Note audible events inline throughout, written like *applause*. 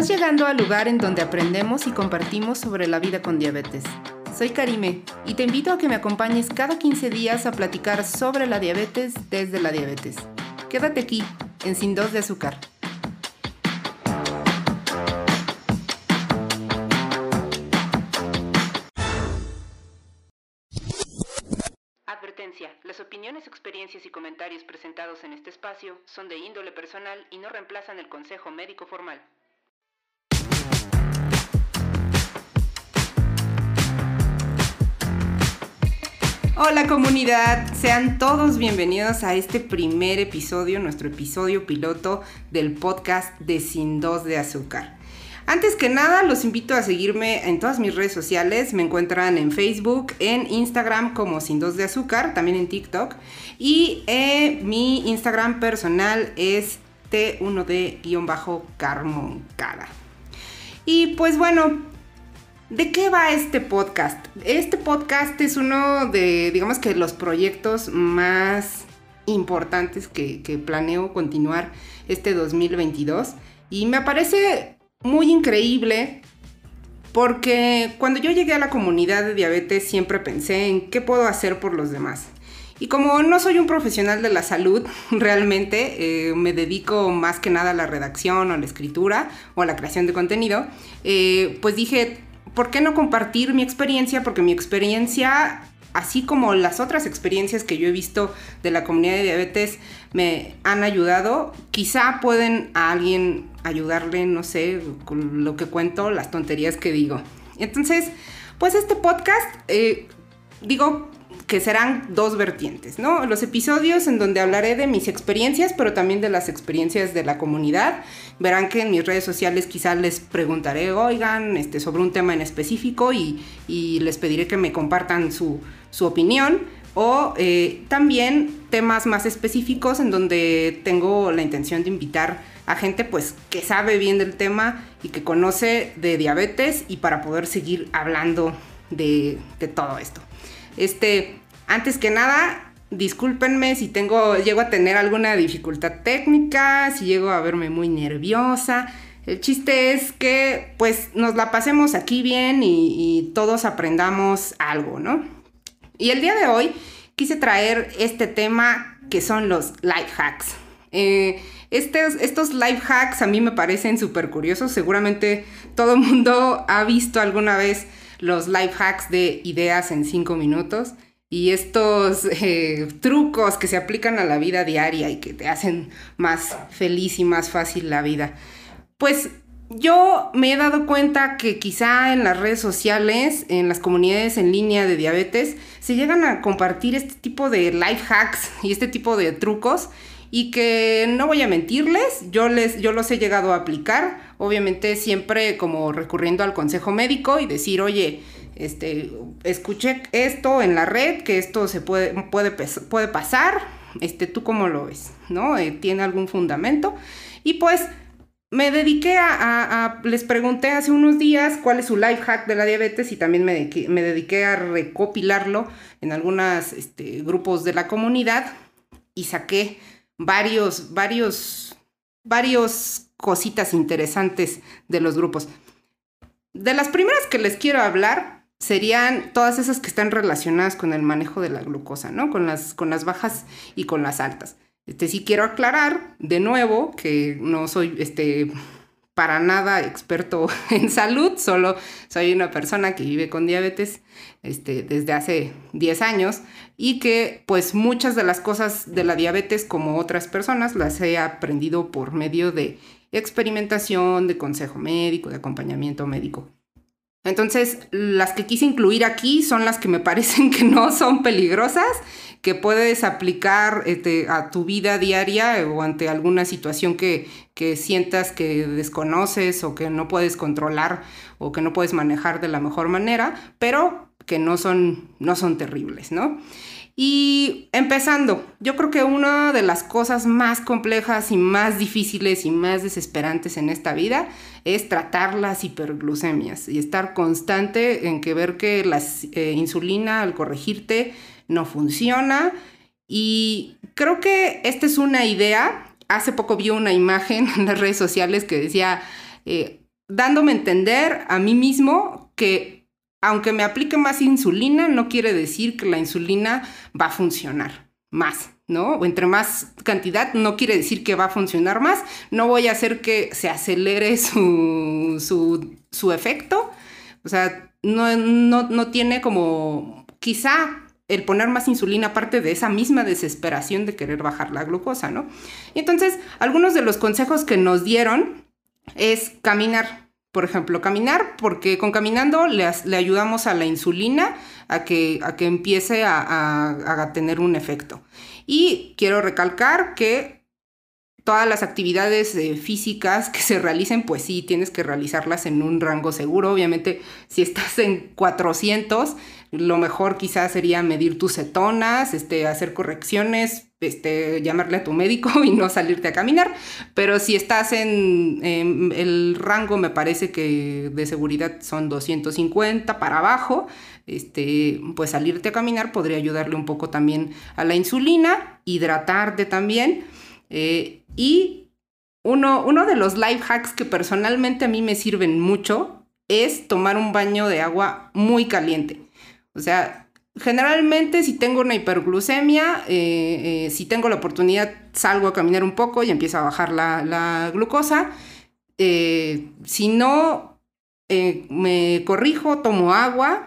Estás llegando al lugar en donde aprendemos y compartimos sobre la vida con diabetes. Soy Karime y te invito a que me acompañes cada 15 días a platicar sobre la diabetes desde la diabetes. Quédate aquí, en Sin Dos de Azúcar. Advertencia. Las opiniones, experiencias y comentarios presentados en este espacio son de índole personal y no reemplazan el consejo médico formal. Hola comunidad, sean todos bienvenidos a este primer episodio, nuestro episodio piloto del podcast de Sin Dos de Azúcar. Antes que nada, los invito a seguirme en todas mis redes sociales. Me encuentran en Facebook, en Instagram como Sin Dos de Azúcar, también en TikTok. Y eh, mi Instagram personal es T1D-Carmoncada. Y pues bueno, ¿De qué va este podcast? Este podcast es uno de, digamos que los proyectos más importantes que, planeo continuar este 2022. Y me parece muy increíble porque cuando yo llegué a la comunidad de diabetes siempre pensé en qué puedo hacer por los demás. Y como no soy un profesional de la salud, *laughs* realmente eh, me dedico más que nada a la redacción o a la escritura o a la creación de contenido, eh, pues dije, ¿por qué no compartir mi experiencia? Porque mi experiencia, así como las otras experiencias que yo he visto de la comunidad de diabetes, me han ayudado. Quizá pueden a alguien ayudarle, no sé, con lo que cuento, las tonterías que digo. Entonces, pues este podcast, eh, digo, que serán dos vertientes, ¿no? Los episodios en donde hablaré de mis experiencias, pero también de las experiencias de la comunidad. Verán que en mis redes sociales quizás les preguntaré, oigan, este, sobre un tema en específico y, les pediré que me compartan su, opinión. O eh, también temas más específicos en donde tengo la intención de invitar a gente pues que sabe bien del tema y que conoce de diabetes y para poder seguir hablando de, de todo esto. Este, antes que nada, discúlpenme si llego a tener alguna dificultad técnica, si llego a verme muy nerviosa. El chiste es que pues nos la pasemos aquí bien y, todos aprendamos algo, ¿no? Y el día de hoy quise traer este tema que son los life hacks. Eh, estos, estos life hacks a mí me parecen súper curiosos. Seguramente todo el mundo ha visto alguna vez los life hacks de ideas en 5 minutos y estos eh, trucos que se aplican a la vida diaria y que te hacen más feliz y más fácil la vida. Pues yo me he dado cuenta que quizá en las redes sociales, en las comunidades en línea de diabetes, se llegan a compartir este tipo de life hacks y este tipo de trucos y que no voy a mentirles, yo, les, yo los he llegado a aplicar, obviamente siempre como recurriendo al consejo médico y decir, oye, este, escuché esto en la red, que esto se puede, puede, puede pasar, este, ¿tú cómo lo ves? ¿No? Eh, ¿Tiene algún fundamento? Y pues me dediqué a, les pregunté hace unos días cuál es su life hack de la diabetes y también me dediqué, me dediqué a recopilarlo en algunos este, grupos de la comunidad y saqué varios, varios, varios cositas interesantes de los grupos. De las primeras que les quiero hablar serían todas esas que están relacionadas con el manejo de la glucosa, ¿no? Con las, con las bajas y con las altas. Este, sí quiero aclarar de nuevo que no soy este, para nada experto *laughs* en salud, solo soy una persona que vive con diabetes este, desde hace 10 años y que pues muchas de las cosas de la diabetes como otras personas las he aprendido por medio de experimentación, de consejo médico, de acompañamiento médico. Entonces, las que quise incluir aquí son las que me *laughs* parecen que no son peligrosas, que puedes aplicar este, a tu vida diaria o ante alguna situación que, que sientas que desconoces o que no puedes controlar o que no puedes manejar de la mejor manera, pero que no son, no son terribles, ¿no? Y empezando, yo creo que una de las cosas más complejas y más difíciles y más desesperantes en esta vida es tratar las hiperglucemias y estar constante en que ver que la eh, insulina al corregirte no funciona. Y creo que esta es una idea. Hace poco vi una imagen *laughs* en las redes sociales que decía, eh, dándome a entender a mí mismo que aunque me aplique más insulina, no quiere decir que la insulina va a funcionar más, ¿no? O entre más cantidad, no quiere decir que va a funcionar más. No voy a hacer que se acelere *laughs* su, su, efecto. O sea, no, no, no tiene como, quizá el poner más insulina parte de esa misma desesperación de querer bajar la glucosa, ¿no? Y entonces, algunos de los consejos que nos dieron es caminar. Por ejemplo, caminar, porque con caminando le, ayudamos a la insulina a que, a que empiece a, tener un efecto. Y quiero recalcar que todas las actividades eh, físicas que se realicen, pues sí, tienes que realizarlas en un rango seguro. Obviamente, si estás en 400, lo mejor quizás sería medir tus cetonas, este, hacer correcciones, este, llamarle a tu médico *laughs* y no salirte a caminar. Pero si estás en, el rango, me parece que de seguridad son 250 para abajo, este, pues salirte a caminar podría ayudarle un poco también a la insulina, hidratarte también. Eh, y uno, uno de los life hacks que personalmente a mí me sirven mucho es tomar un baño de agua muy caliente. O sea, generalmente si tengo una hiperglucemia, eh, eh, si tengo la oportunidad, salgo a caminar un poco y empiezo a bajar la, glucosa. Eh, si no, me corrijo, tomo agua.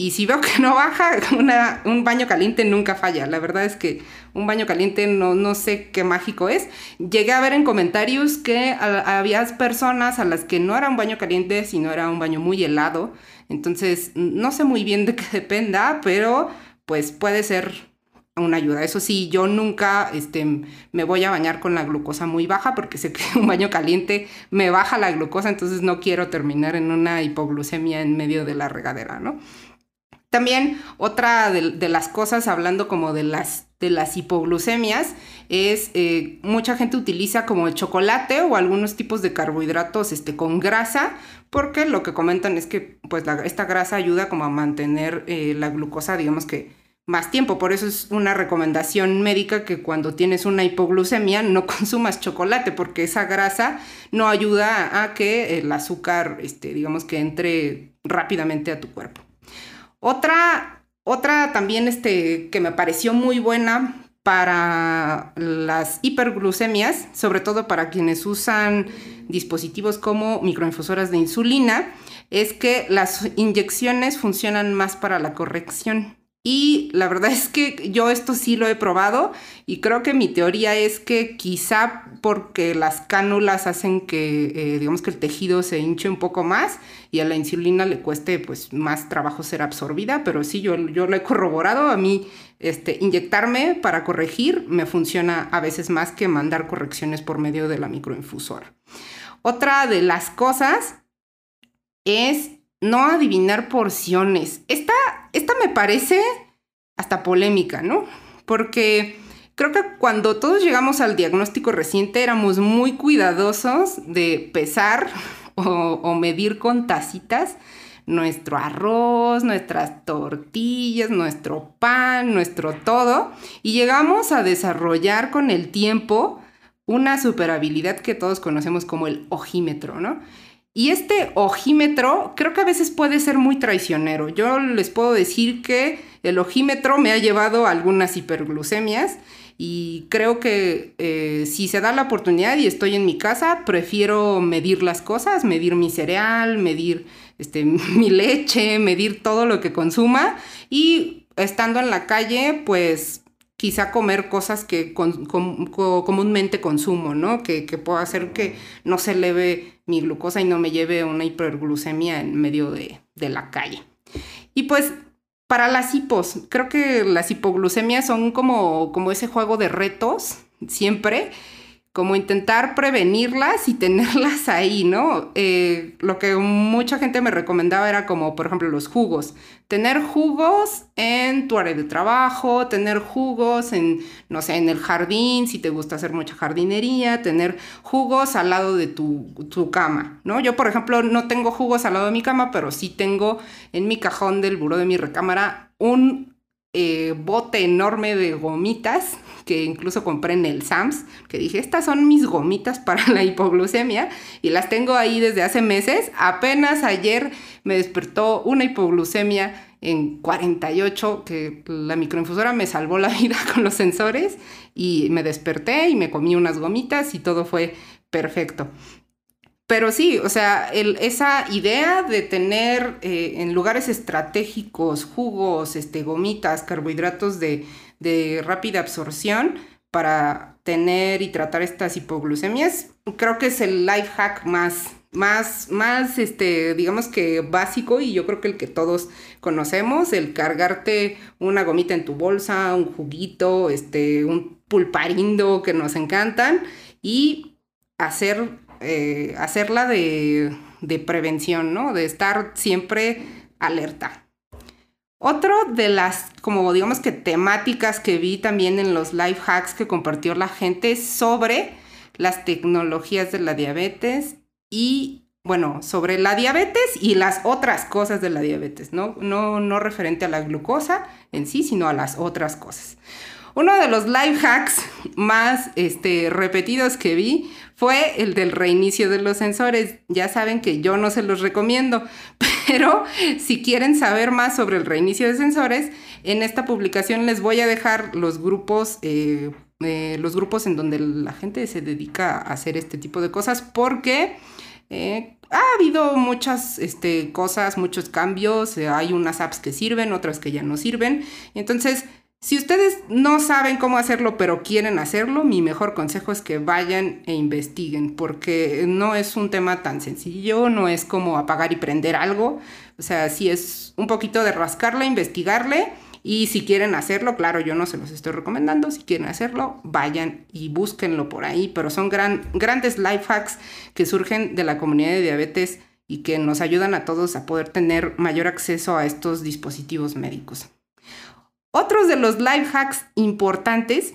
Y si veo que no baja, *laughs* un baño caliente nunca falla. La verdad es que un baño caliente no, no sé qué mágico es. Llegué a ver en comentarios que había personas a las que no era un baño caliente, sino era un baño muy helado. Entonces, no sé muy bien de qué *laughs* dependa, pero pues puede ser una ayuda. Eso sí, yo nunca este, me voy a bañar con la glucosa muy baja porque sé que *laughs* un baño caliente me baja la glucosa, entonces no quiero terminar en una hipoglucemia en medio de la regadera, ¿no? También otra de, las cosas, hablando como de las, de las hipoglucemias, es eh, mucha gente utiliza como el chocolate o algunos tipos de carbohidratos este, con grasa, porque lo que comentan es que pues, esta grasa ayuda como a mantener eh, la glucosa, digamos que más tiempo. Por eso es una recomendación médica que cuando tienes una hipoglucemia no *laughs* consumas chocolate, porque esa grasa no ayuda a que el azúcar, este, digamos que entre rápidamente a tu cuerpo. Otra, otra también este, que me pareció muy buena para las hiperglucemias, sobre todo para quienes usan dispositivos como microinfusoras de insulina, es que las inyecciones funcionan más para la corrección. Y la verdad *laughs* es que yo esto sí lo he probado y creo que mi teoría es que quizá porque las cánulas hacen que, eh, digamos que el tejido se hinche un poco más y a la insulina le cueste pues más trabajo ser absorbida, pero sí, yo, yo lo he corroborado, a mí este, inyectarme para corregir me funciona a veces más que mandar correcciones por medio de la microinfusora. Otra de las cosas es no adivinar porciones. Me parece hasta polémica, ¿no? Porque creo que cuando todos llegamos al diagnóstico reciente éramos muy cuidadosos de pesar *laughs* o, medir con tacitas nuestro arroz, nuestras tortillas, nuestro pan, nuestro todo. Y llegamos a desarrollar con el tiempo una super habilidad que todos conocemos como el ojímetro, ¿no? Y este ojímetro creo que a veces puede ser muy traicionero. Yo les puedo decir que el ojímetro me ha llevado a algunas hiperglucemias y creo que eh, si se da la oportunidad y estoy en mi casa, prefiero medir las cosas, medir mi cereal, medir este, *laughs* mi leche, medir todo lo que consuma y estando en la calle, pues quizá comer cosas que comúnmente consumo, ¿no? Que, que puedo hacer que no se eleve mi glucosa y no me lleve una hiperglucemia en medio de, de la calle. Y pues para las hipos, creo que las hipoglucemias son como, como ese juego de retos, siempre como intentar prevenirlas y *laughs* tenerlas ahí, ¿no? Eh, lo que mucha gente me recomendaba era como, por ejemplo, los jugos. Tener jugos en tu área de trabajo, tener jugos en, no sé, en el jardín, si te gusta hacer mucha jardinería, tener jugos al lado de tu, tu cama, ¿no? Yo, por ejemplo, no tengo jugos al lado de mi cama, pero sí tengo en mi cajón del buró de mi recámara un eh, bote enorme de gomitas que incluso compré en el Sams, que dije, estas son mis gomitas para la hipoglucemia y las tengo ahí desde hace meses. Apenas ayer me despertó una hipoglucemia en 48, que la microinfusora me salvó la *laughs* vida con los sensores y me desperté y me comí unas gomitas y todo fue perfecto. Pero sí, o sea, esa idea de tener eh, en lugares estratégicos jugos, este, gomitas, carbohidratos de, rápida absorción para tener y tratar estas hipoglucemias, creo que es el life hack más, más, más, este, digamos que básico y yo creo que el que todos conocemos, el cargarte una gomita en tu bolsa, un juguito, este, un pulparindo que nos encantan y hacer eh, hacerla de, prevención, ¿no? De estar siempre alerta. Otro de las, como digamos que temáticas que vi también en los life hacks que compartió la gente sobre las tecnologías de la diabetes y, bueno, sobre la diabetes y las otras cosas de la diabetes, ¿no? No, no referente a la glucosa en sí, sino a las otras cosas. Uno de los life hacks más este, repetidos que vi fue el del reinicio de los sensores. Ya saben que yo no se los recomiendo, *laughs* pero si quieren saber más sobre el reinicio de sensores, en esta publicación les voy a dejar los grupos. Eh, eh, los grupos en donde la gente se dedica a hacer este tipo de cosas porque eh, ha habido muchas este, cosas, muchos cambios, hay unas apps que sirven, otras que ya no sirven. Entonces, si ustedes no saben cómo hacerlo, pero quieren hacerlo, mi mejor consejo es que vayan e investiguen, porque no es un tema tan sencillo, no es como apagar y prender algo. O sea, sí es un poquito de rascarle, investigarle. Y si quieren hacerlo, claro, yo no se los estoy recomendando. Si quieren hacerlo, vayan y búsquenlo por ahí. Pero son grandes life hacks que surgen de la comunidad de diabetes y que nos ayudan a todos a poder tener mayor acceso a estos dispositivos médicos. Otros de los life hacks importantes,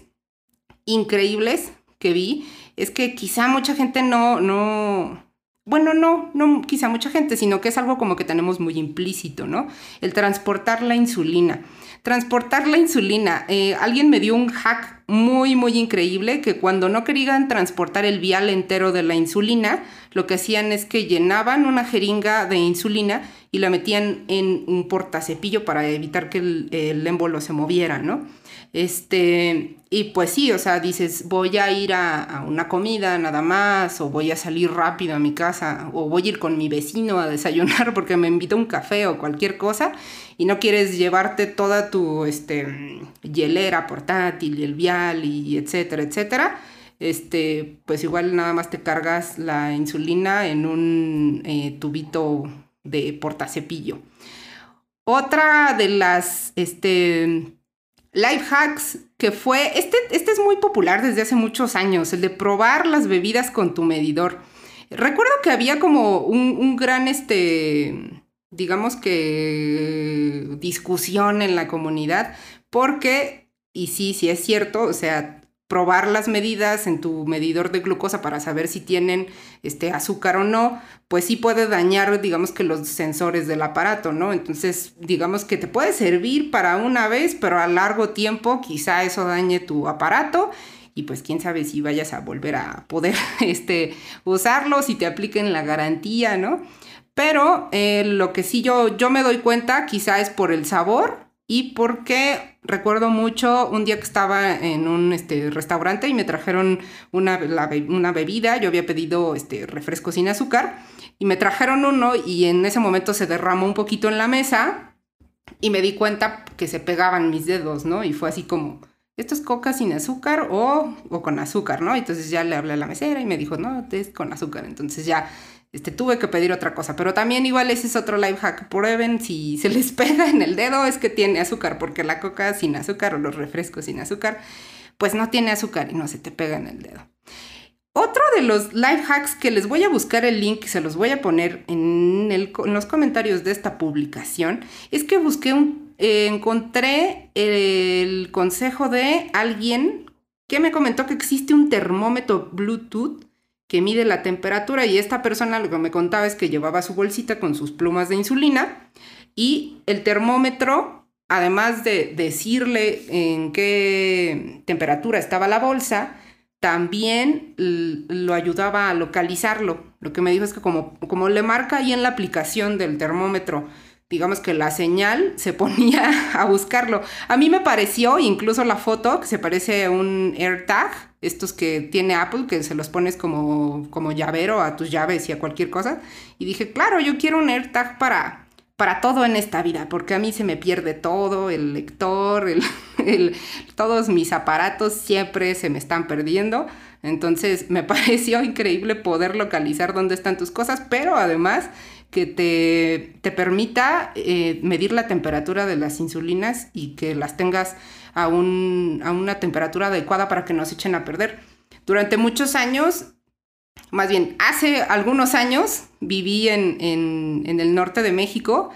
increíbles que vi, es que quizá mucha gente no, no, bueno, no, no quizá mucha gente, sino que es algo como que tenemos muy implícito, ¿no? El transportar la insulina. Transportar la insulina. Eh, alguien me dio un hack muy, muy increíble que cuando no querían transportar el vial entero de la insulina, lo que hacían es que llenaban una jeringa de insulina y la metían en un portacepillo para evitar que el, el émbolo se moviera, ¿no? Este, y pues sí, o sea, dices, voy a ir a, una comida nada más, o voy a salir rápido a mi casa, o voy a ir con mi vecino a desayunar *laughs* porque me invitó un café o cualquier cosa, y no quieres llevarte toda tu este, hielera portátil y el vial y etcétera, etcétera. Este, pues igual nada más te cargas la insulina en un eh, tubito de portacepillo. Otra de las, este, life hacks que fue, este, este es muy popular desde hace muchos años, el de probar las bebidas con tu medidor. Recuerdo que había como un, gran, este, digamos que discusión en la comunidad, porque, y sí, sí es cierto, o sea, probar las medidas en tu medidor de glucosa para saber si tienen este azúcar o no, pues sí puede dañar, digamos que los sensores del aparato, ¿no? Entonces, digamos que te puede servir para una vez, pero a largo tiempo quizá eso dañe tu aparato y pues quién sabe si vayas a volver a poder *laughs* este, usarlo, si te apliquen la garantía, ¿no? Pero eh, lo que sí yo, yo me doy cuenta quizá es por el sabor y porque recuerdo mucho un día que estaba en un este, restaurante y me trajeron una, una, bebida, yo había pedido este, refresco sin azúcar y me trajeron uno y en ese momento se derramó un poquito en la mesa y me di cuenta que se pegaban mis dedos, ¿no? Y fue así como, ¿esto es coca sin azúcar o, o con azúcar, ¿no? Entonces ya le hablé a la mesera y me dijo, no, es con azúcar. Entonces ya este, tuve que pedir otra cosa. Pero también igual ese es otro life hack. Prueben si se les *laughs* pega en el dedo es que tiene azúcar, porque la coca sin azúcar o los refrescos sin azúcar, pues no tiene azúcar y no se te pega en el dedo. Otro de los life hacks que les voy a buscar el link y se los voy a poner en, los comentarios de esta publicación es que busqué un, eh, encontré el consejo de alguien que me comentó que existe un termómetro Bluetooth que mide la temperatura y esta persona lo que me contaba es que llevaba su bolsita con sus plumas de insulina y el termómetro además de decirle en qué temperatura estaba la bolsa, también lo ayudaba a localizarlo. Lo que me dijo es que como, como le marca ahí en la aplicación del termómetro, digamos que la señal se ponía *laughs* a buscarlo. A mí me pareció, incluso la foto, que se parece a un AirTag, estos que tiene Apple, que se los pones como, como llavero a tus llaves y a cualquier cosa. Y dije, claro, yo quiero un AirTag para, para todo en esta vida, porque a mí se me pierde todo, el lector, el, *laughs* todos mis aparatos siempre se me están perdiendo. Entonces me *laughs* pareció increíble poder localizar dónde están tus cosas, pero además que te, te permita eh, medir la temperatura de las insulinas y que las tengas a, un, a una temperatura adecuada para que no se echen a perder. Durante muchos años más bien, hace algunos años viví en, el norte de México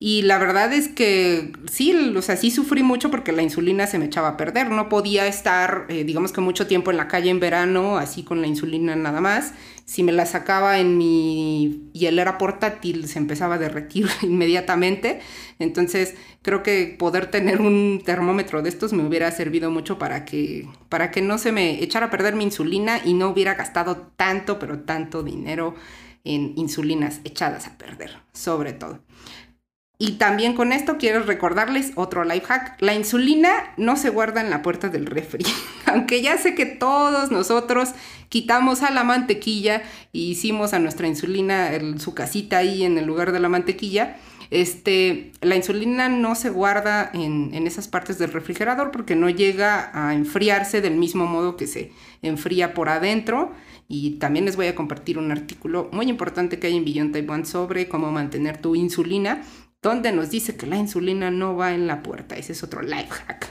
y la verdad es que sí, o sea, sí sufrí mucho porque la insulina se me echaba a perder. No podía estar, eh, digamos que mucho tiempo en la calle en verano, así con la insulina nada más. Si me la sacaba en mi hielera portátil, se empezaba a derretir *laughs* inmediatamente. Entonces, creo que poder tener un termómetro de estos me hubiera servido mucho para que, para que no se me echara a perder mi insulina y no hubiera gastado tanto, pero tanto dinero en insulinas echadas a perder, sobre todo. Y también con esto quiero recordarles otro life hack. La insulina no se guarda en la puerta del refri. *laughs* Aunque ya sé que todos nosotros quitamos a la mantequilla y hicimos a nuestra insulina su casita ahí en el lugar de la mantequilla. Este, la insulina no se guarda en, en esas partes del refrigerador porque no llega a enfriarse del mismo modo que se enfría por adentro. Y también les voy a compartir un artículo muy importante que hay en Beyond Taiwan sobre cómo mantener tu insulina donde nos dice que la insulina no va en la puerta. Ese es otro life hack.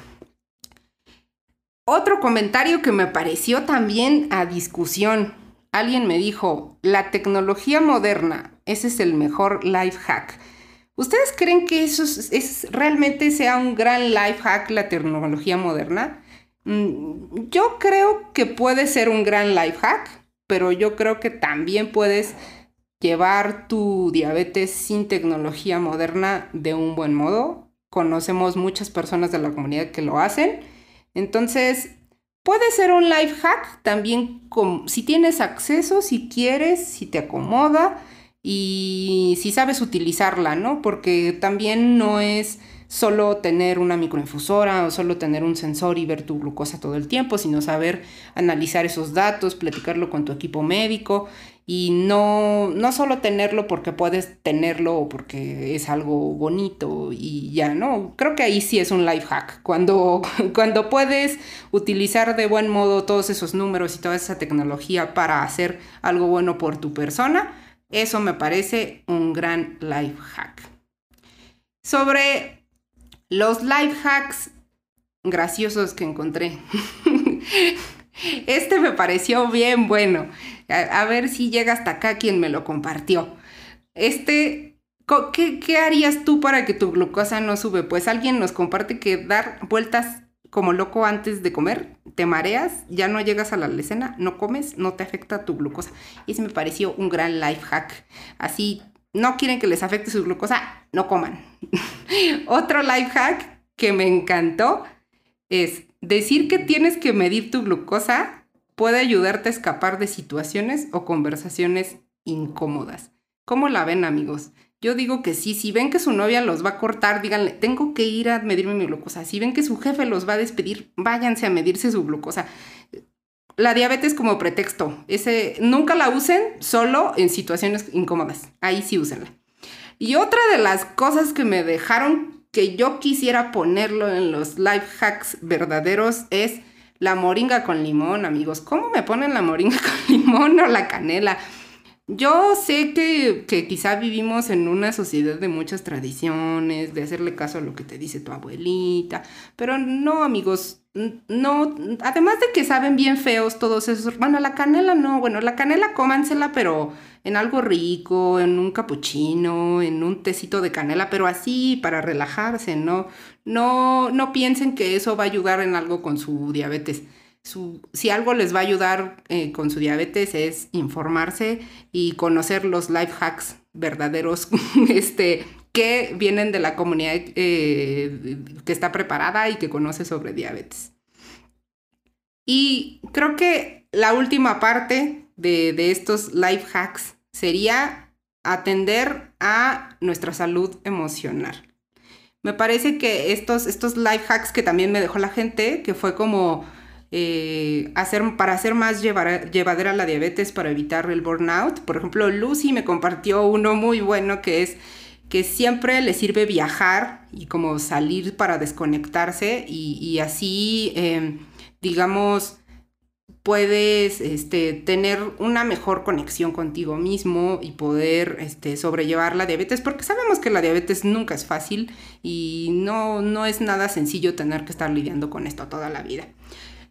Otro comentario que me pareció también a discusión. Alguien me dijo, la tecnología moderna, ese es el mejor life hack. ¿Ustedes creen que eso es, realmente sea un gran life hack la tecnología moderna? Mm, yo creo que puede ser un gran life hack, pero yo creo que también puedes llevar tu diabetes sin tecnología moderna de un buen modo. Conocemos muchas personas de la comunidad que lo hacen. Entonces, puede ser un life hack también si tienes acceso, si quieres, si te acomoda y si sabes utilizarla, ¿no? Porque también no es solo tener una microinfusora o solo tener un sensor y ver tu glucosa todo el tiempo, sino saber analizar esos datos, platicarlo con tu equipo médico y no, no solo tenerlo porque puedes tenerlo o porque es algo bonito y ya, ¿no? Creo que ahí sí es un life hack, cuando, *laughs* cuando puedes utilizar de buen modo todos esos números y toda esa tecnología para hacer algo bueno por tu persona, eso me parece un gran life hack. Sobre los life hacks graciosos que encontré. *laughs* Este me pareció bien bueno. A, ver si llega hasta acá quien me lo compartió. Este, ¿qué, ¿qué, harías tú para que tu glucosa no sube? Pues alguien nos comparte que dar vueltas como loco antes de comer, te mareas, ya no llegas a la lecena, no comes, no te afecta tu glucosa. Y ese me pareció un gran life hack. Así, no quieren que les afecte su glucosa, no coman. *laughs* Otro life hack que me encantó es decir que tienes que medir tu glucosa puede ayudarte a escapar de situaciones o conversaciones incómodas. ¿Cómo la ven, amigos? Yo digo que sí, si ven que su novia los va a cortar, díganle, tengo que ir a medirme mi glucosa. Si ven que su jefe los va a despedir, váyanse a medirse su glucosa. La diabetes como pretexto, ese nunca la usen solo en situaciones incómodas. Ahí sí úsenla. Y otra de las cosas que me dejaron que yo quisiera ponerlo en los life hacks verdaderos es la moringa con limón, amigos. ¿Cómo me ponen la moringa *laughs* con limón o la canela? Yo sé que, que, quizá vivimos en una sociedad de muchas tradiciones, de hacerle caso a lo que te dice tu abuelita, pero no, amigos, no, además de que saben bien feos todos esos, bueno, la canela no, bueno, la canela cómansela, pero en algo rico, en un capuchino, en un tecito de canela, pero así para relajarse, ¿no? No, no piensen que eso va a ayudar en algo con su diabetes. Si algo les va a ayudar eh, con su diabetes es informarse y conocer los life hacks verdaderos *laughs* este, que vienen de la comunidad eh, que está preparada y que conoce sobre diabetes. Y creo que la última parte de, de estos life hacks sería atender a nuestra salud emocional. Me parece que estos, estos life hacks que también me dejó la gente, que fue como eh, hacer, para hacer más llevadera la diabetes, para evitar el burnout. Por ejemplo, Lucy me compartió uno muy bueno que es que siempre le sirve viajar y como salir para desconectarse y, así, em, digamos, puedes este, tener una mejor conexión contigo mismo y poder este, sobrellevar la diabetes, porque sabemos que la diabetes nunca es fácil y no, no es nada sencillo tener que estar lidiando con esto toda la vida.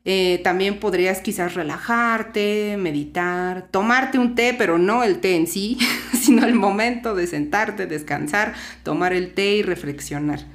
Eh, también podrías quizás relajarte, meditar, tomarte un té, pero no el té en sí, *laughs* sino el momento de sentarte, descansar, tomar el té y reflexionar.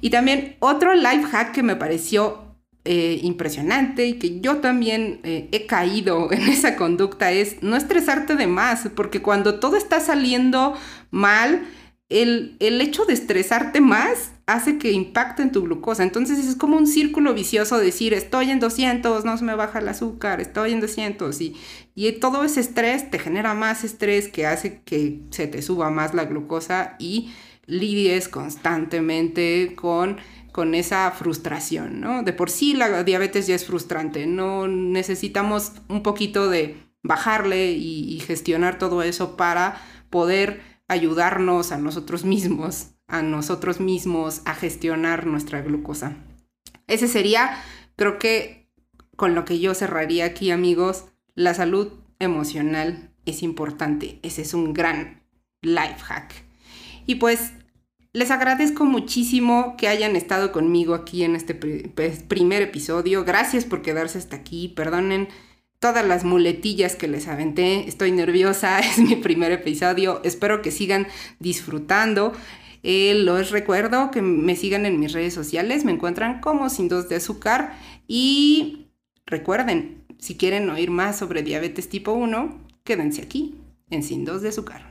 Y también otro life hack que me pareció eh, impresionante y que yo también eh, he caído *laughs* en esa conducta es no estresarte de más, porque cuando todo está saliendo mal, el, el, hecho de estresarte más hace que impacte en tu glucosa. Entonces es como un círculo vicioso decir, estoy en 200, no se me baja el azúcar, estoy en 200 y, y todo ese estrés te genera más estrés que hace que se te suba más la glucosa y lidies constantemente con con esa frustración, ¿no? De por sí la diabetes ya es frustrante, no necesitamos un poquito de bajarle y, gestionar todo eso para poder ayudarnos a nosotros mismos, a nosotros mismos a gestionar nuestra glucosa. Ese sería, creo que con lo que yo cerraría aquí, amigos, la salud emocional es importante. Ese es un gran life hack. Y pues les agradezco muchísimo que hayan estado conmigo aquí en este primer episodio. Gracias por quedarse hasta aquí. Perdonen todas las muletillas que les aventé. Estoy nerviosa, *laughs* es mi primer episodio. Espero que sigan disfrutando. Eh, los recuerdo que me sigan en mis redes sociales. Me encuentran como Sin Dos de Azúcar. Y recuerden, si quieren oír más sobre diabetes tipo 1, quédense aquí en Sin Dos de Azúcar.